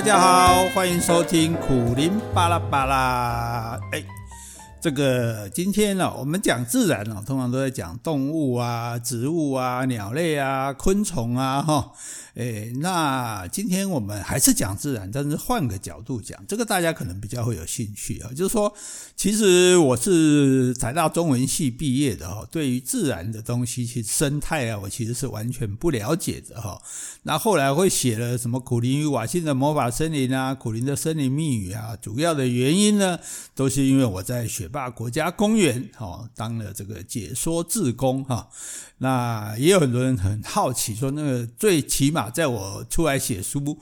大家好，欢迎收听苦林巴拉巴拉。哎，这个今天呢，我们讲自然呢，通常都在讲动物啊、植物啊、鸟类啊、昆虫啊，哈。诶，那今天我们还是讲自然，但是换个角度讲，这个大家可能比较会有兴趣啊。就是说，其实我是台大中文系毕业的哈，对于自然的东西，其实生态啊，我其实是完全不了解的哈。那后来会写了什么苦林与瓦信的魔法森林啊，苦林的森林密语啊，主要的原因呢，都是因为我在雪霸国家公园哈当了这个解说志工哈。那也有很多人很好奇，说那个最起码在我出来写书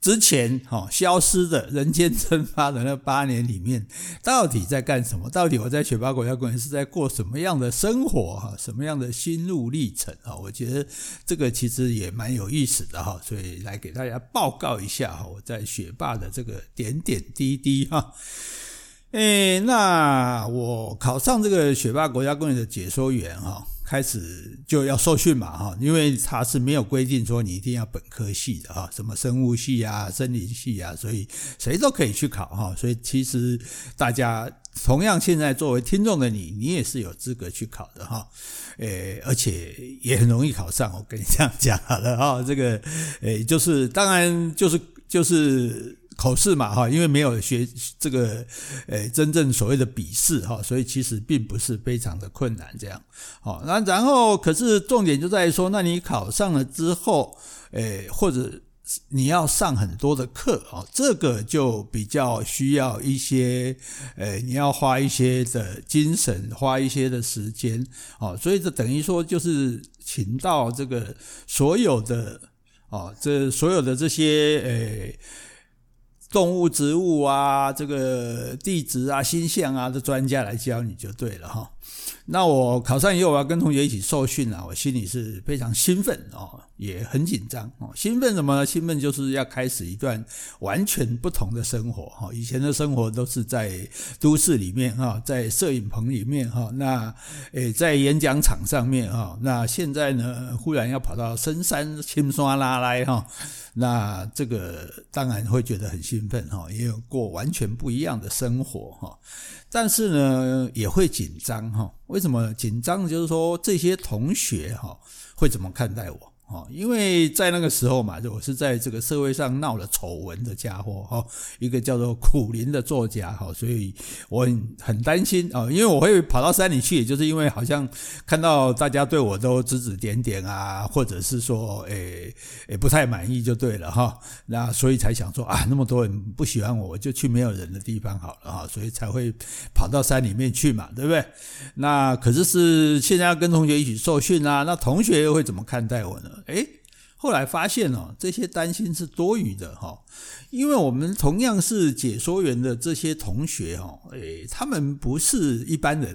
之前，哈，消失的人间蒸发的那八年里面，到底在干什么？到底我在雪霸国家公园是在过什么样的生活？哈，什么样的心路历程？哈，我觉得这个其实也蛮有意思的哈，所以来给大家报告一下哈，我在雪霸的这个点点滴滴哈。诶，那我考上这个雪霸国家公园的解说员哈。开始就要受训嘛哈，因为他是没有规定说你一定要本科系的哈，什么生物系啊、森林系啊，所以谁都可以去考哈。所以其实大家同样现在作为听众的你，你也是有资格去考的哈。诶，而且也很容易考上，我跟你这样讲好了哈。这个诶，就是当然就是就是。口试嘛，哈，因为没有学这个，诶，真正所谓的笔试，哈，所以其实并不是非常的困难，这样，好，那然后可是重点就在于说，那你考上了之后，诶，或者你要上很多的课，啊，这个就比较需要一些，诶，你要花一些的精神，花一些的时间，啊，所以这等于说就是请到这个所有的，啊，这所有的这些，诶。动物、植物啊，这个地质啊、星象啊的专家来教你就对了哈。那我考上以后，我要跟同学一起受训啊，我心里是非常兴奋哦，也很紧张哦。兴奋什么呢？兴奋就是要开始一段完全不同的生活哈。以前的生活都是在都市里面哈，在摄影棚里面哈，那诶在演讲场上面哈。那现在呢，忽然要跑到深山青刷拉来哈。那这个当然会觉得很兴奋哈，因为过完全不一样的生活哈，但是呢也会紧张哈。为什么紧张？就是说这些同学哈会怎么看待我？哦，因为在那个时候嘛，我是在这个社会上闹了丑闻的家伙哈，一个叫做苦林的作家哈，所以我很很担心啊，因为我会跑到山里去，也就是因为好像看到大家对我都指指点点啊，或者是说诶诶不太满意就对了哈，那所以才想说啊，那么多人不喜欢我，我就去没有人的地方好了哈，所以才会跑到山里面去嘛，对不对？那可是是现在要跟同学一起受训啊，那同学又会怎么看待我呢？诶，后来发现哦，这些担心是多余的哈，因为我们同样是解说员的这些同学哈，诶，他们不是一般人，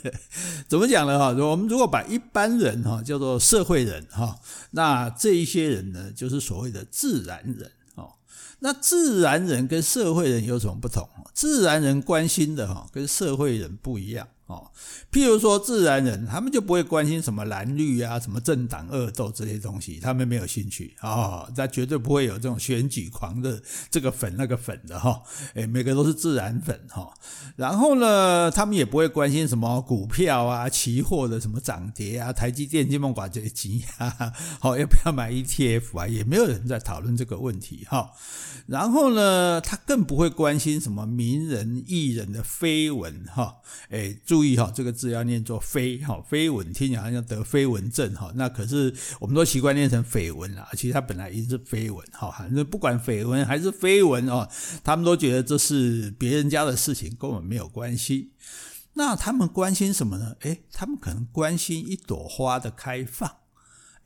怎么讲呢哈？我们如果把一般人哈叫做社会人哈，那这一些人呢，就是所谓的自然人哦。那自然人跟社会人有什么不同？自然人关心的哈，跟社会人不一样。哦，譬如说自然人，他们就不会关心什么蓝绿啊、什么政党恶斗这些东西，他们没有兴趣啊、哦，他绝对不会有这种选举狂的这个粉那个粉的哈，哎，每个都是自然粉哈。然后呢，他们也不会关心什么股票啊、期货的什么涨跌啊、台积电、金门寡这些机啊，好要不要买 ETF 啊，也没有人在讨论这个问题哈。然后呢，他更不会关心什么名人艺人的绯闻哈，诶。注意哈，这个字要念作“飞”哈，飞蚊听起来好像得飞蚊症哈，那可是我们都习惯念成绯闻啦，其实它本来也是绯闻哈，反正不管绯闻还是绯闻哦，他们都觉得这是别人家的事情，跟我们没有关系。那他们关心什么呢？诶，他们可能关心一朵花的开放。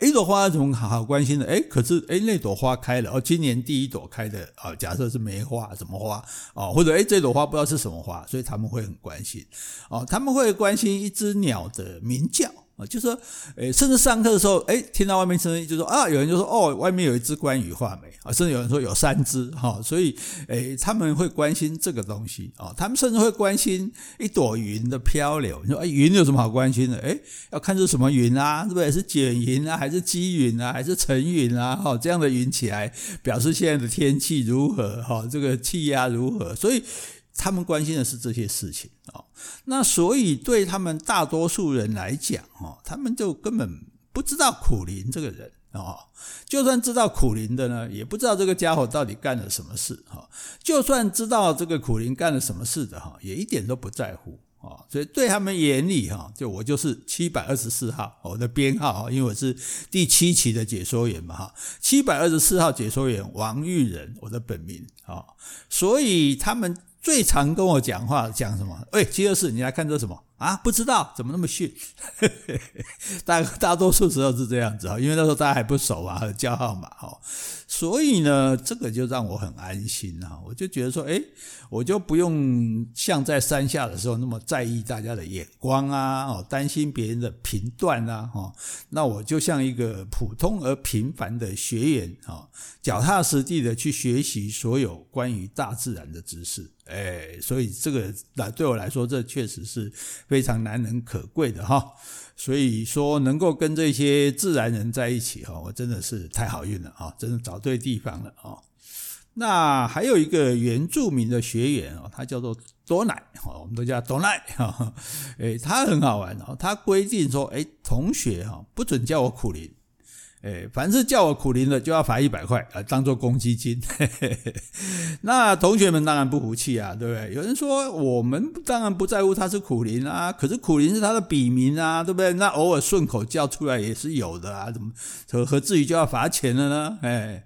一朵花怎么好好关心的？诶，可是诶，那朵花开了哦，今年第一朵开的啊，假设是梅花，什么花哦？或者诶，这朵花不知道是什么花，所以他们会很关心哦。他们会关心一只鸟的鸣叫啊，就说，诶，甚至上课的时候，诶，听到外面声音，就说啊，有人就说，哦，外面有一只关羽画眉啊，甚至有人说有三只哈，所以，诶，他们会关心这个东西啊，他们甚至会关心一朵云的漂流。你说，诶，云有什么好关心的？诶，要看是什么云啊，是不是？是卷云啊，还是积云啊，还是层云啊？哈，这样的云起来，表示现在的天气如何？哈，这个气压如何？所以。他们关心的是这些事情啊，那所以对他们大多数人来讲，哈，他们就根本不知道苦林这个人啊，就算知道苦林的呢，也不知道这个家伙到底干了什么事哈。就算知道这个苦林干了什么事的哈，也一点都不在乎。哦。所以对他们眼里哈，就我就是七百二十四号，我的编号，因为我是第七期的解说员嘛哈，七百二十四号解说员王玉仁，我的本名啊，所以他们。最常跟我讲话讲什么？喂，七二四，你来看这什么啊？不知道，怎么那么逊？大大多数时候是这样子啊，因为那时候大家还不熟啊，叫号码哈。所以呢，这个就让我很安心啊！我就觉得说，诶，我就不用像在山下的时候那么在意大家的眼光啊，哦，担心别人的评断啊，哈。那我就像一个普通而平凡的学员啊，脚踏实地的去学习所有关于大自然的知识。诶，所以这个来对我来说，这确实是非常难能可贵的哈。所以说，能够跟这些自然人在一起哈，我真的是太好运了啊！真的找对地方了啊。那还有一个原住民的学员哦，他叫做多乃，我们都叫多乃哈。诶，他很好玩哦，他规定说，诶，同学哈，不准叫我苦林。哎，凡是叫我苦林的，就要罚一百块啊，当做公积金。那同学们当然不服气啊，对不对？有人说，我们当然不在乎他是苦林啊，可是苦林是他的笔名啊，对不对？那偶尔顺口叫出来也是有的啊，怎么何何至于就要罚钱了呢？哎，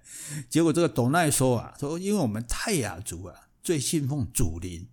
结果这个董奈说啊，说因为我们泰雅族啊最信奉祖灵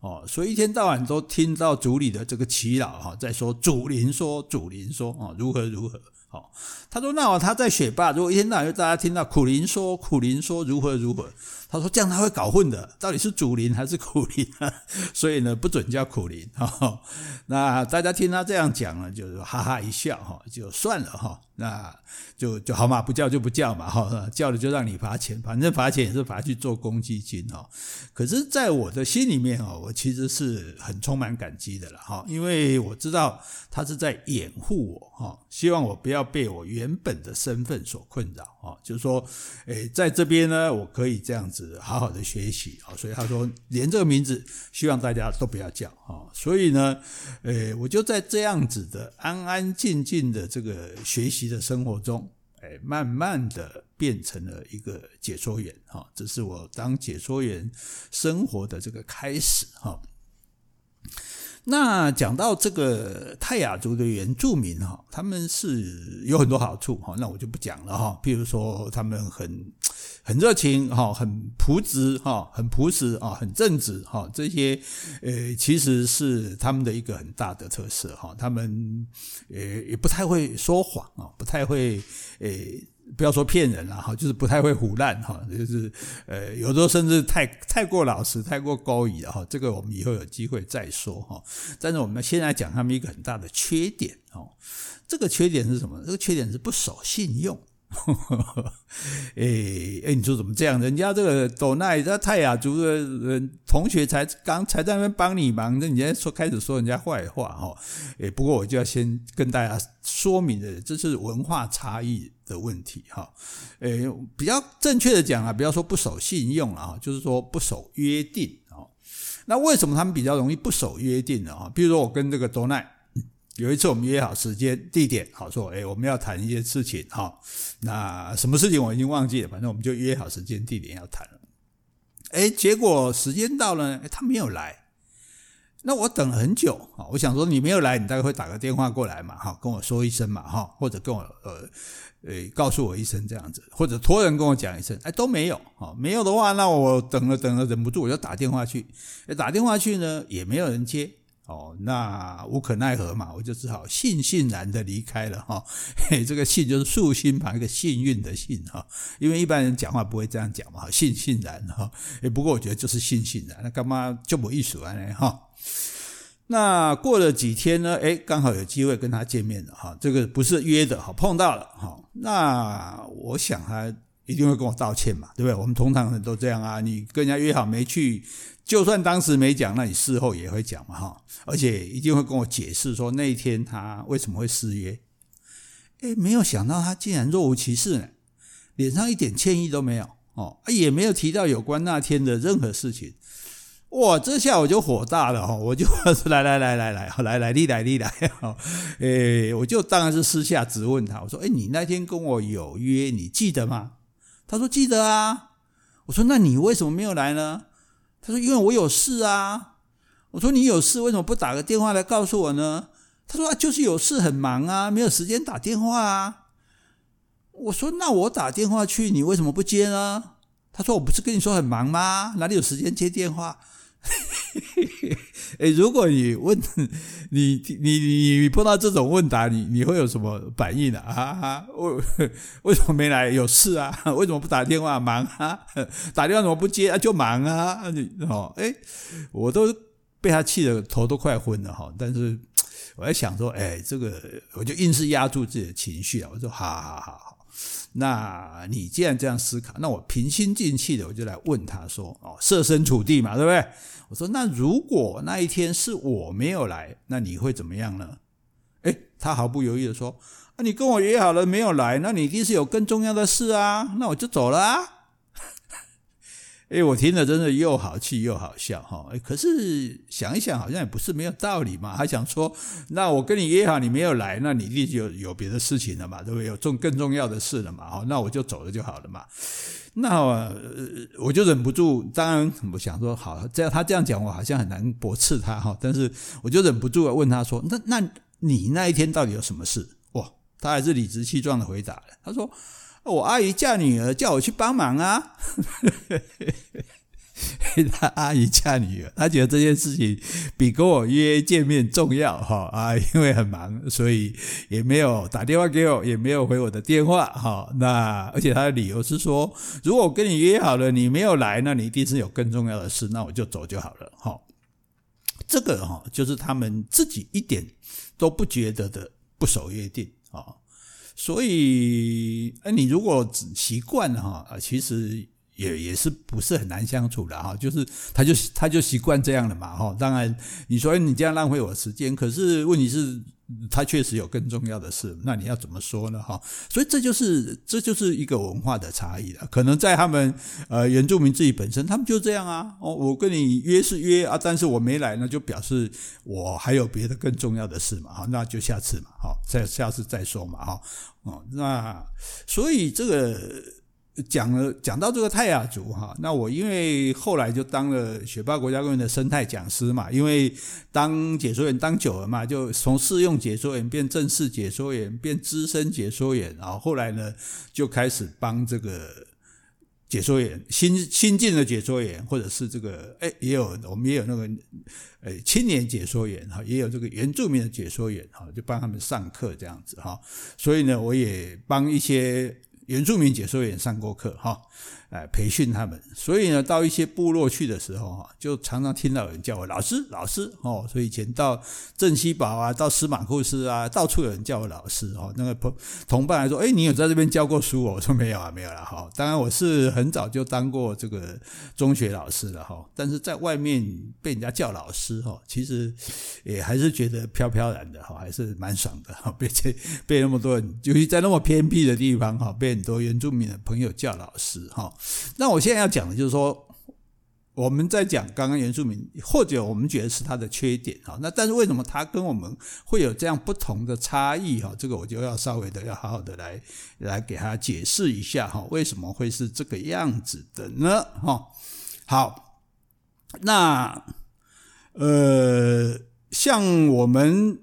哦，所以一天到晚都听到族里的这个耆老哈在说祖灵说祖灵说哦如何如何。好，他说：“那他在雪霸，如果一天到晚大家听到苦苓说苦苓说如何如何，他说这样他会搞混的，到底是主灵还是苦苓？所以呢，不准叫苦苓。哈，那大家听他这样讲呢，就是哈哈一笑，哈，就算了，哈。”那就就好嘛，不叫就不叫嘛，哈，叫了就让你罚钱，反正罚钱也是罚去做公积金哦。可是，在我的心里面哦，我其实是很充满感激的了哈，因为我知道他是在掩护我哈，希望我不要要被我原本的身份所困扰啊。就是说，诶，在这边呢，我可以这样子好好的学习啊。所以他说，连这个名字，希望大家都不要叫啊。所以呢，诶，我就在这样子的安安静静的这个学习的生活中，哎，慢慢的变成了一个解说员，啊，这是我当解说员生活的这个开始，哈。那讲到这个泰雅族的原住民，哈，他们是有很多好处，哈，那我就不讲了，哈。譬如说，他们很。很热情哈，很朴实哈，很朴实啊，很正直哈，这些呃其实是他们的一个很大的特色哈。他们呃也不太会说谎啊，不太会呃不要说骗人了哈，就是不太会胡烂哈，就是呃有时候甚至太太过老实、太过高义了哈。这个我们以后有机会再说哈。但是我们先来讲他们一个很大的缺点哦，这个缺点是什么？这个缺点是不守信用。呵呵呵，诶诶，你说怎么这样？人家这个斗奈，这泰雅族的人同学才刚才在那边帮你忙，那你现在说开始说人家坏话哈？诶，不过我就要先跟大家说明的，这是文化差异的问题哈。诶，比较正确的讲啊，不要说不守信用啊，就是说不守约定啊。那为什么他们比较容易不守约定呢？啊，比如说我跟这个斗奈。有一次我们约好时间地点，好说，诶，我们要谈一些事情，哈，那什么事情我已经忘记了，反正我们就约好时间地点要谈了。诶，结果时间到了，诶，他没有来，那我等了很久，啊，我想说你没有来，你大概会打个电话过来嘛，哈，跟我说一声嘛，哈，或者跟我呃，诶，告诉我一声这样子，或者托人跟我讲一声，诶，都没有，哈，没有的话，那我等了等了忍不住，我就打电话去，诶，打电话去呢，也没有人接。哦，那无可奈何嘛，我就只好悻悻然的离开了哈。嘿，这个悻就是竖心旁一个幸运的幸哈，因为一般人讲话不会这样讲嘛，悻悻然哈。诶，不过我觉得就是悻悻然，那干嘛就没意思呢哈？那过了几天呢？哎，刚好有机会跟他见面了哈，这个不是约的哈，碰到了哈。那我想他一定会跟我道歉嘛，对不对？我们通常人都这样啊，你跟人家约好没去，就算当时没讲，那你事后也会讲嘛哈，而且一定会跟我解释说那一天他为什么会失约。哎，没有想到他竟然若无其事呢，脸上一点歉意都没有哦，也没有提到有关那天的任何事情。哇，这下我就火大了哈！我就说来来来来来，来来你来你来哈！诶，我就当然是私下质问他，我说：诶，你那天跟我有约，你记得吗？他说记得啊。我说那你为什么没有来呢？他说因为我有事啊。我说你有事为什么不打个电话来告诉我呢？他说啊，就是有事很忙啊，没有时间打电话啊。我说那我打电话去，你为什么不接呢？他说我不是跟你说很忙吗？哪里有时间接电话？嘿嘿嘿哎，如果你问 你你你你碰到这种问答，你你会有什么反应呢？啊啊，为 为什么没来？有事啊？为什么不打电话？忙啊？打电话怎么不接啊？就忙啊？你哦，哎，我都被他气得头都快昏了哈。但是我在想说，哎，这个我就硬是压住自己的情绪啊。我说，好好好。那你既然这样思考，那我平心静气的，我就来问他说：“哦，设身处地嘛，对不对？”我说：“那如果那一天是我没有来，那你会怎么样呢？”诶，他毫不犹豫的说：“啊，你跟我约好了没有来，那你一定是有更重要的事啊，那我就走了啊。”哎，我听了真的又好气又好笑哈！可是想一想，好像也不是没有道理嘛。还想说，那我跟你约好，你没有来，那你一定有有别的事情了嘛，对不对？有重更重要的事了嘛？好，那我就走了就好了嘛。那我，就忍不住，当然我想说，好，这样他这样讲，我好像很难驳斥他哈。但是我就忍不住问他说：“那那你那一天到底有什么事？”哇，他还是理直气壮的回答，他说。我阿姨嫁女儿，叫我去帮忙啊！他阿姨嫁女儿，他觉得这件事情比跟我约见面重要哈啊！因为很忙，所以也没有打电话给我，也没有回我的电话哈。那而且他的理由是说，如果我跟你约好了，你没有来，那你一定是有更重要的事，那我就走就好了哈。这个哈就是他们自己一点都不觉得的不守约定。所以，哎，你如果只习惯哈，啊，其实也也是不是很难相处的哈。就是他就他就习惯这样了嘛哈。当然，你说你这样浪费我时间，可是问题是，他确实有更重要的事，那你要怎么说呢哈？所以这就是这就是一个文化的差异了。可能在他们呃原住民自己本身，他们就这样啊。哦，我跟你约是约啊，但是我没来，那就表示我还有别的更重要的事嘛。哈，那就下次嘛，好，再下次再说嘛，哈。哦，那所以这个讲了讲到这个泰雅族哈，那我因为后来就当了雪霸国家公园的生态讲师嘛，因为当解说员当久了嘛，就从试用解说员变正式解说员，变资深解说员，然后后来呢就开始帮这个解说员新新进的解说员，或者是这个哎也有我们也有那个。诶，青年解说员哈，也有这个原住民的解说员哈，就帮他们上课这样子哈。所以呢，我也帮一些原住民解说员上过课哈。哎培训他们，所以呢，到一些部落去的时候哈，就常常听到有人叫我老师，老师哦。所以以前到镇西堡啊，到司马库斯啊，到处有人叫我老师哦。那个同同伴还说：“诶，你有在这边教过书哦？”我说：“没有啊，没有了哈。当然我是很早就当过这个中学老师了哈。但是在外面被人家叫老师哈，其实也还是觉得飘飘然的哈，还是蛮爽的哈。被这被那么多人，尤其在那么偏僻的地方哈，被很多原住民的朋友叫老师哈。那我现在要讲的就是说，我们在讲刚刚原住民，或者我们觉得是他的缺点哈。那但是为什么他跟我们会有这样不同的差异哈？这个我就要稍微的要好好的来来给他解释一下哈，为什么会是这个样子的呢？哈，好，那呃，像我们。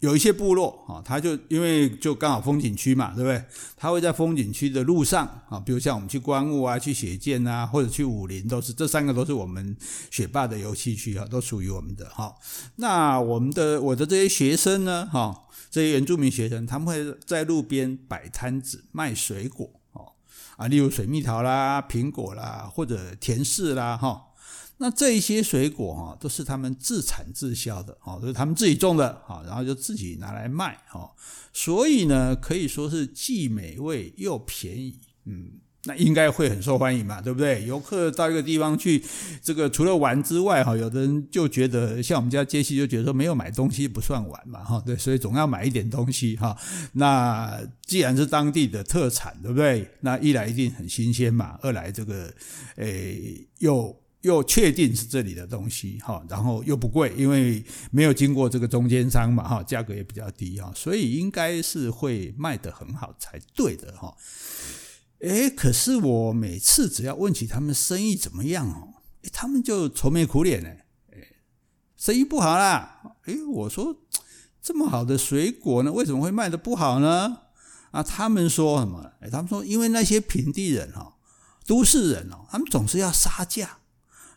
有一些部落啊，他就因为就刚好风景区嘛，对不对？他会在风景区的路上啊，比如像我们去观雾啊、去雪见啊，或者去武陵，都是这三个都是我们雪霸的游戏区啊，都属于我们的哈。那我们的我的这些学生呢，哈，这些原住民学生，他们会在路边摆摊子卖水果哦啊，例如水蜜桃啦、苹果啦，或者甜柿啦，哈。那这一些水果哈，都是他们自产自销的哦，都是他们自己种的哈，然后就自己拿来卖哈，所以呢，可以说是既美味又便宜，嗯，那应该会很受欢迎嘛，对不对？游客到一个地方去，这个除了玩之外哈，有的人就觉得，像我们家杰西就觉得说，没有买东西不算玩嘛，哈，对，所以总要买一点东西哈。那既然是当地的特产，对不对？那一来一定很新鲜嘛，二来这个，诶，又。又确定是这里的东西哈，然后又不贵，因为没有经过这个中间商嘛哈，价格也比较低哈，所以应该是会卖得很好才对的哈。诶，可是我每次只要问起他们生意怎么样哦，他们就愁眉苦脸呢，诶，生意不好啦。诶，我说这么好的水果呢，为什么会卖得不好呢？啊，他们说什么？诶，他们说因为那些平地人哈，都市人哦，他们总是要杀价。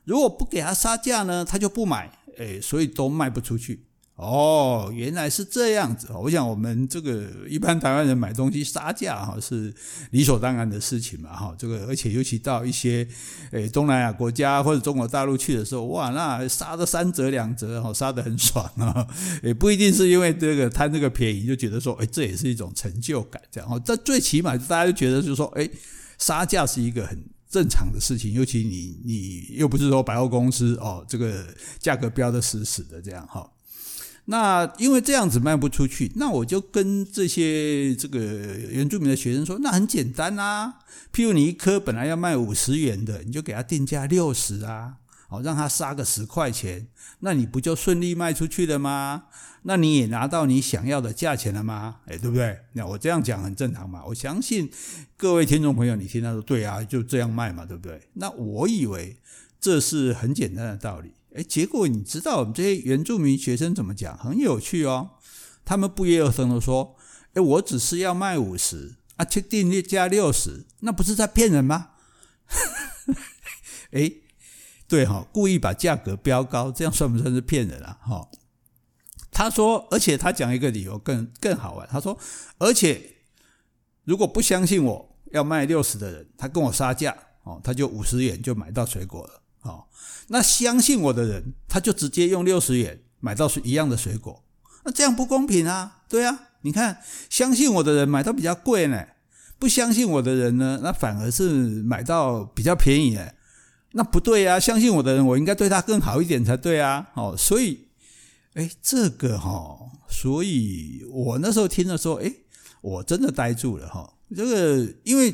如果不给他杀价呢，他就不买，诶，所以都卖不出去。哦，原来是这样子。我想我们这个一般台湾人买东西杀价哈，是理所当然的事情嘛哈。这个而且尤其到一些诶东南亚国家或者中国大陆去的时候，哇，那杀的三折两折哈，杀得很爽啊。也 不一定是因为这个贪这个便宜，就觉得说，诶，这也是一种成就感这样。这最起码大家就觉得就是说，诶，杀价是一个很。正常的事情，尤其你你又不是说百货公司哦，这个价格标的死死的这样哈。那因为这样子卖不出去，那我就跟这些这个原住民的学生说，那很简单啊。譬如你一颗本来要卖五十元的，你就给他定价六十啊，好让他杀个十块钱，那你不就顺利卖出去了吗？那你也拿到你想要的价钱了吗？哎，对不对？那我这样讲很正常嘛。我相信各位听众朋友，你听他说对啊，就这样卖嘛，对不对？那我以为这是很简单的道理。哎，结果你知道我们这些原住民学生怎么讲？很有趣哦。他们不约而同的说：“哎，我只是要卖五十啊，去定价六十，那不是在骗人吗？” 哎，对哈，故意把价格标高，这样算不算是骗人啊？哈。他说，而且他讲一个理由更更好玩。他说，而且如果不相信我要卖六十的人，他跟我杀价哦，他就五十元就买到水果了哦。那相信我的人，他就直接用六十元买到一样的水果。那这样不公平啊？对啊，你看，相信我的人买到比较贵呢，不相信我的人呢，那反而是买到比较便宜哎，那不对啊！相信我的人，我应该对他更好一点才对啊。哦，所以。哎，这个哈，所以我那时候听的时候，哎，我真的呆住了哈。这个，因为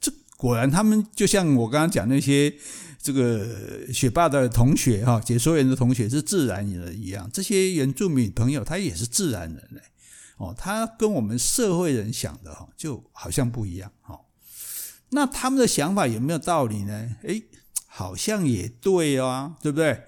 这果然他们就像我刚刚讲那些这个学霸的同学哈，解说员的同学是自然人一样，这些原住民朋友他也是自然人嘞。哦，他跟我们社会人想的哈，就好像不一样哈。那他们的想法有没有道理呢？哎，好像也对啊，对不对？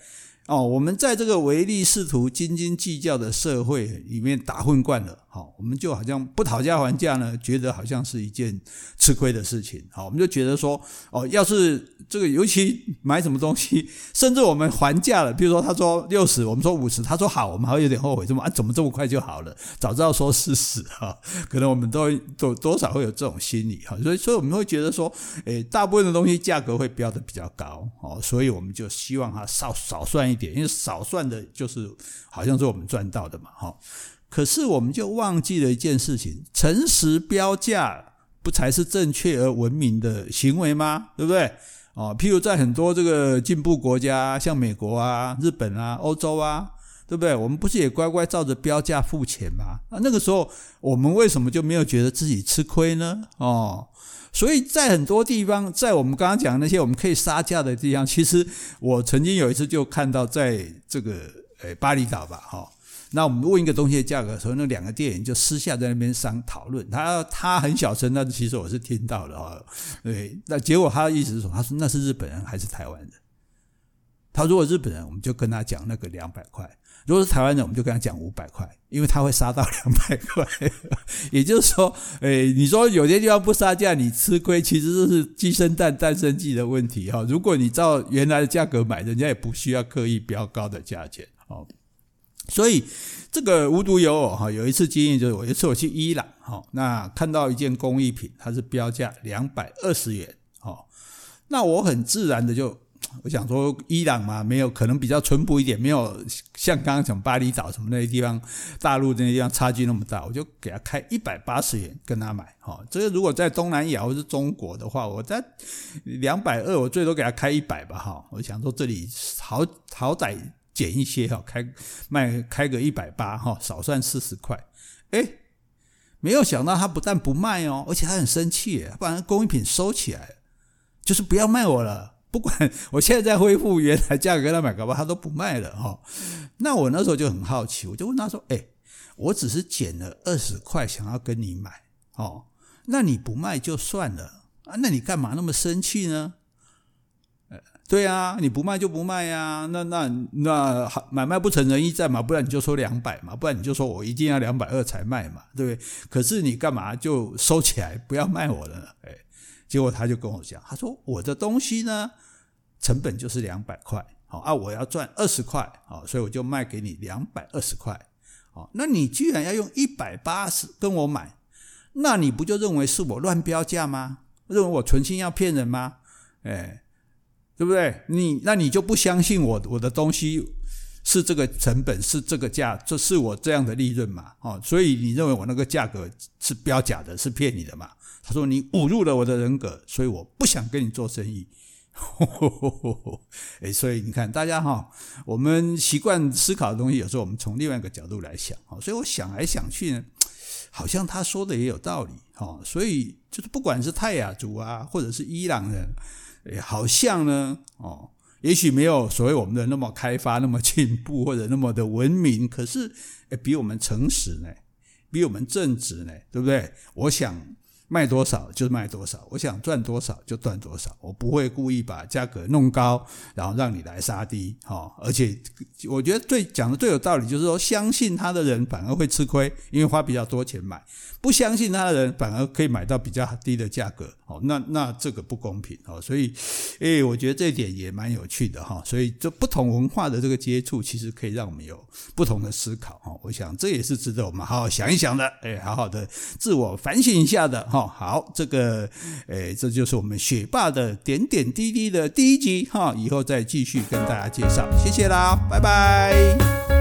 哦，我们在这个唯利是图、斤斤计较的社会里面打混惯了，好，我们就好像不讨价还价呢，觉得好像是一件吃亏的事情。好，我们就觉得说，哦，要是这个尤其买什么东西，甚至我们还价了，比如说他说六十，我们说五十，他说好，我们还会有点后悔，怎么啊？怎么这么快就好了？早知道说四十 哈，可能我们都都多少会有这种心理哈。所以，所以我们会觉得说，诶，大部分的东西价格会标得比较高，哦，所以我们就希望它少少算一点。点，因为少算的，就是好像是我们赚到的嘛，哈。可是我们就忘记了一件事情：诚实标价不才是正确而文明的行为吗？对不对？哦，譬如在很多这个进步国家，像美国啊、日本啊、欧洲啊，对不对？我们不是也乖乖照着标价付钱吗？啊，那个时候我们为什么就没有觉得自己吃亏呢？哦。所以在很多地方，在我们刚刚讲那些我们可以杀价的地方，其实我曾经有一次就看到，在这个诶巴厘岛吧，哈，那我们问一个东西的价格的时候，那两个店员就私下在那边商讨论，他他很小声，但是其实我是听到的哈，对，那结果他的意思是说，他说那是日本人还是台湾人？他如果日本人，我们就跟他讲那个两百块。如果是台湾人，我们就跟他讲五百块，因为他会杀到两百块。也就是说，诶，你说有些地方不杀价，你吃亏，其实这是鸡生蛋，蛋生鸡的问题哈。如果你照原来的价格买，人家也不需要刻意标高的价钱哦。所以这个无独有偶哈，有一次经验就是，有一次我去伊朗哈，那看到一件工艺品，它是标价两百二十元哦，那我很自然的就。我想说，伊朗嘛，没有可能比较淳朴一点，没有像刚刚讲巴厘岛什么那些地方，大陆那些地方差距那么大，我就给他开一百八十元跟他买。哈，这个如果在东南亚或是中国的话，我在两百二，我最多给他开一百吧。哈，我想说这里好好歹减一些哈，开卖开个一百八哈，少算四十块。哎，没有想到他不但不卖哦，而且他很生气，把那工艺品收起来，就是不要卖我了。不管我现在在恢复原来价格给他买，搞不好他都不卖了哈。那我那时候就很好奇，我就问他说：“哎，我只是减了二十块，想要跟你买哦，那你不卖就算了啊？那你干嘛那么生气呢？”对啊，你不卖就不卖呀。那那那买卖不成仁义在嘛？不然你就说两百嘛，不然你就说我一定要两百二才卖嘛，对不对？可是你干嘛就收起来不要卖我了呢？哎。结果他就跟我讲，他说我的东西呢，成本就是两百块，好啊，我要赚二十块，好，所以我就卖给你两百二十块，好，那你居然要用一百八十跟我买，那你不就认为是我乱标价吗？认为我存心要骗人吗？哎，对不对？你那你就不相信我我的东西是这个成本是这个价，这是我这样的利润嘛？哦，所以你认为我那个价格是标假的，是骗你的嘛？他说：“你侮辱了我的人格，所以我不想跟你做生意。”哎，所以你看，大家哈，我们习惯思考的东西，有时候我们从另外一个角度来想，所以我想来想去呢，好像他说的也有道理，哈。所以就是不管是泰雅族啊，或者是伊朗人，好像呢，哦，也许没有所谓我们的那么开发、那么进步或者那么的文明，可是哎，比我们诚实呢，比我们正直呢，对不对？我想。卖多少就卖多少，我想赚多少就赚多少，我不会故意把价格弄高，然后让你来杀低，哈。而且我觉得最讲的最有道理就是说，相信他的人反而会吃亏，因为花比较多钱买；不相信他的人反而可以买到比较低的价格，哦，那那这个不公平，哦。所以，诶，我觉得这一点也蛮有趣的，哈。所以，这不同文化的这个接触，其实可以让我们有不同的思考，哈。我想这也是值得我们好好想一想的，诶，好好的自我反省一下的，哈。好，这个，诶，这就是我们学霸的点点滴滴的第一集哈，以后再继续跟大家介绍，谢谢啦，拜拜。